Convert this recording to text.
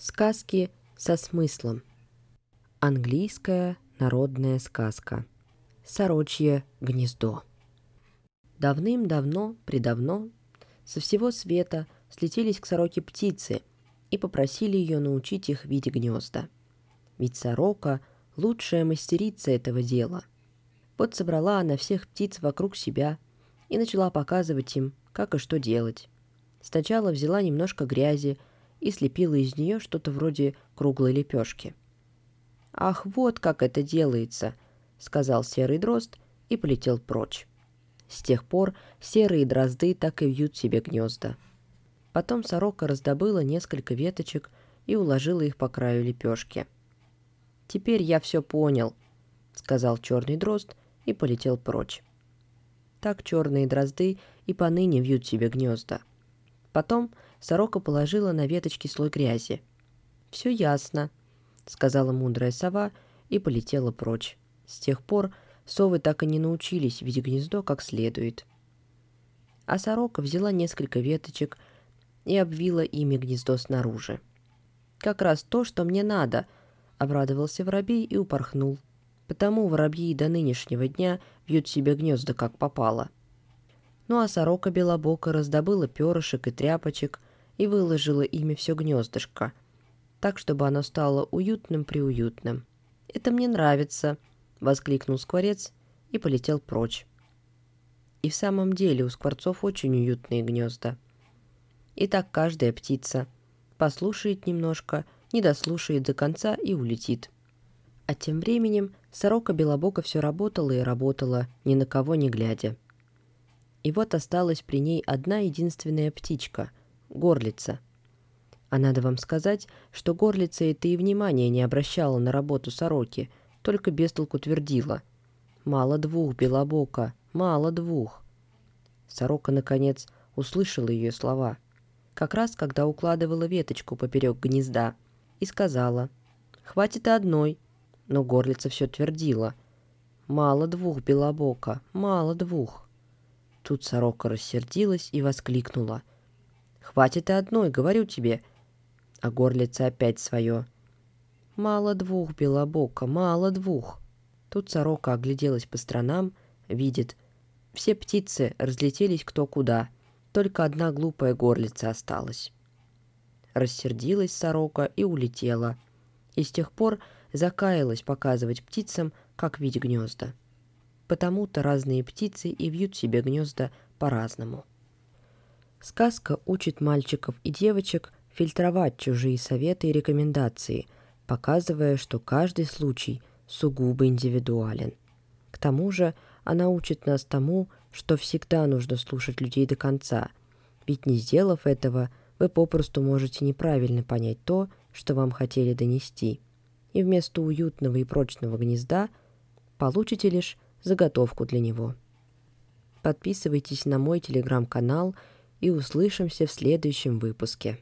Сказки со смыслом. Английская народная сказка. Сорочье гнездо. Давным-давно, предавно, со всего света слетелись к сороке птицы и попросили ее научить их видеть гнезда. Ведь сорока — лучшая мастерица этого дела. Вот собрала она всех птиц вокруг себя и начала показывать им, как и что делать. Сначала взяла немножко грязи и слепила из нее что-то вроде круглой лепешки. «Ах, вот как это делается!» — сказал серый дрозд и полетел прочь. С тех пор серые дрозды так и вьют себе гнезда. Потом сорока раздобыла несколько веточек и уложила их по краю лепешки. «Теперь я все понял», — сказал черный дрозд и полетел прочь. Так черные дрозды и поныне вьют себе гнезда. Потом сорока положила на веточки слой грязи. «Все ясно», — сказала мудрая сова и полетела прочь. С тех пор совы так и не научились видеть гнездо как следует. А сорока взяла несколько веточек и обвила ими гнездо снаружи. «Как раз то, что мне надо», — обрадовался воробей и упорхнул. Потому воробьи до нынешнего дня вьют себе гнезда как попало. Ну а сорока белобока раздобыла перышек и тряпочек и выложила ими все гнездышко, так, чтобы оно стало уютным-приуютным. «Это мне нравится», — воскликнул скворец и полетел прочь. И в самом деле у скворцов очень уютные гнезда. И так каждая птица послушает немножко, не дослушает до конца и улетит. А тем временем сорока Белобока все работала и работала, ни на кого не глядя. И вот осталась при ней одна единственная птичка — горлица. А надо вам сказать, что горлица это и внимания не обращала на работу сороки, только без толку твердила. «Мало двух, Белобока, мало двух». Сорока, наконец, услышала ее слова, как раз когда укладывала веточку поперек гнезда, и сказала «Хватит и одной», но горлица все твердила «Мало двух, Белобока, мало двух». Тут сорока рассердилась и воскликнула. «Хватит и одной, говорю тебе!» А горлица опять свое. «Мало двух, белобока, мало двух!» Тут сорока огляделась по сторонам, видит. Все птицы разлетелись кто куда, только одна глупая горлица осталась. Рассердилась сорока и улетела. И с тех пор закаялась показывать птицам, как видеть гнезда. Потому-то разные птицы и вьют себе гнезда по-разному. Сказка учит мальчиков и девочек фильтровать чужие советы и рекомендации, показывая, что каждый случай сугубо индивидуален. К тому же она учит нас тому, что всегда нужно слушать людей до конца, ведь не сделав этого, вы попросту можете неправильно понять то, что вам хотели донести, и вместо уютного и прочного гнезда получите лишь заготовку для него. Подписывайтесь на мой телеграм-канал и услышимся в следующем выпуске.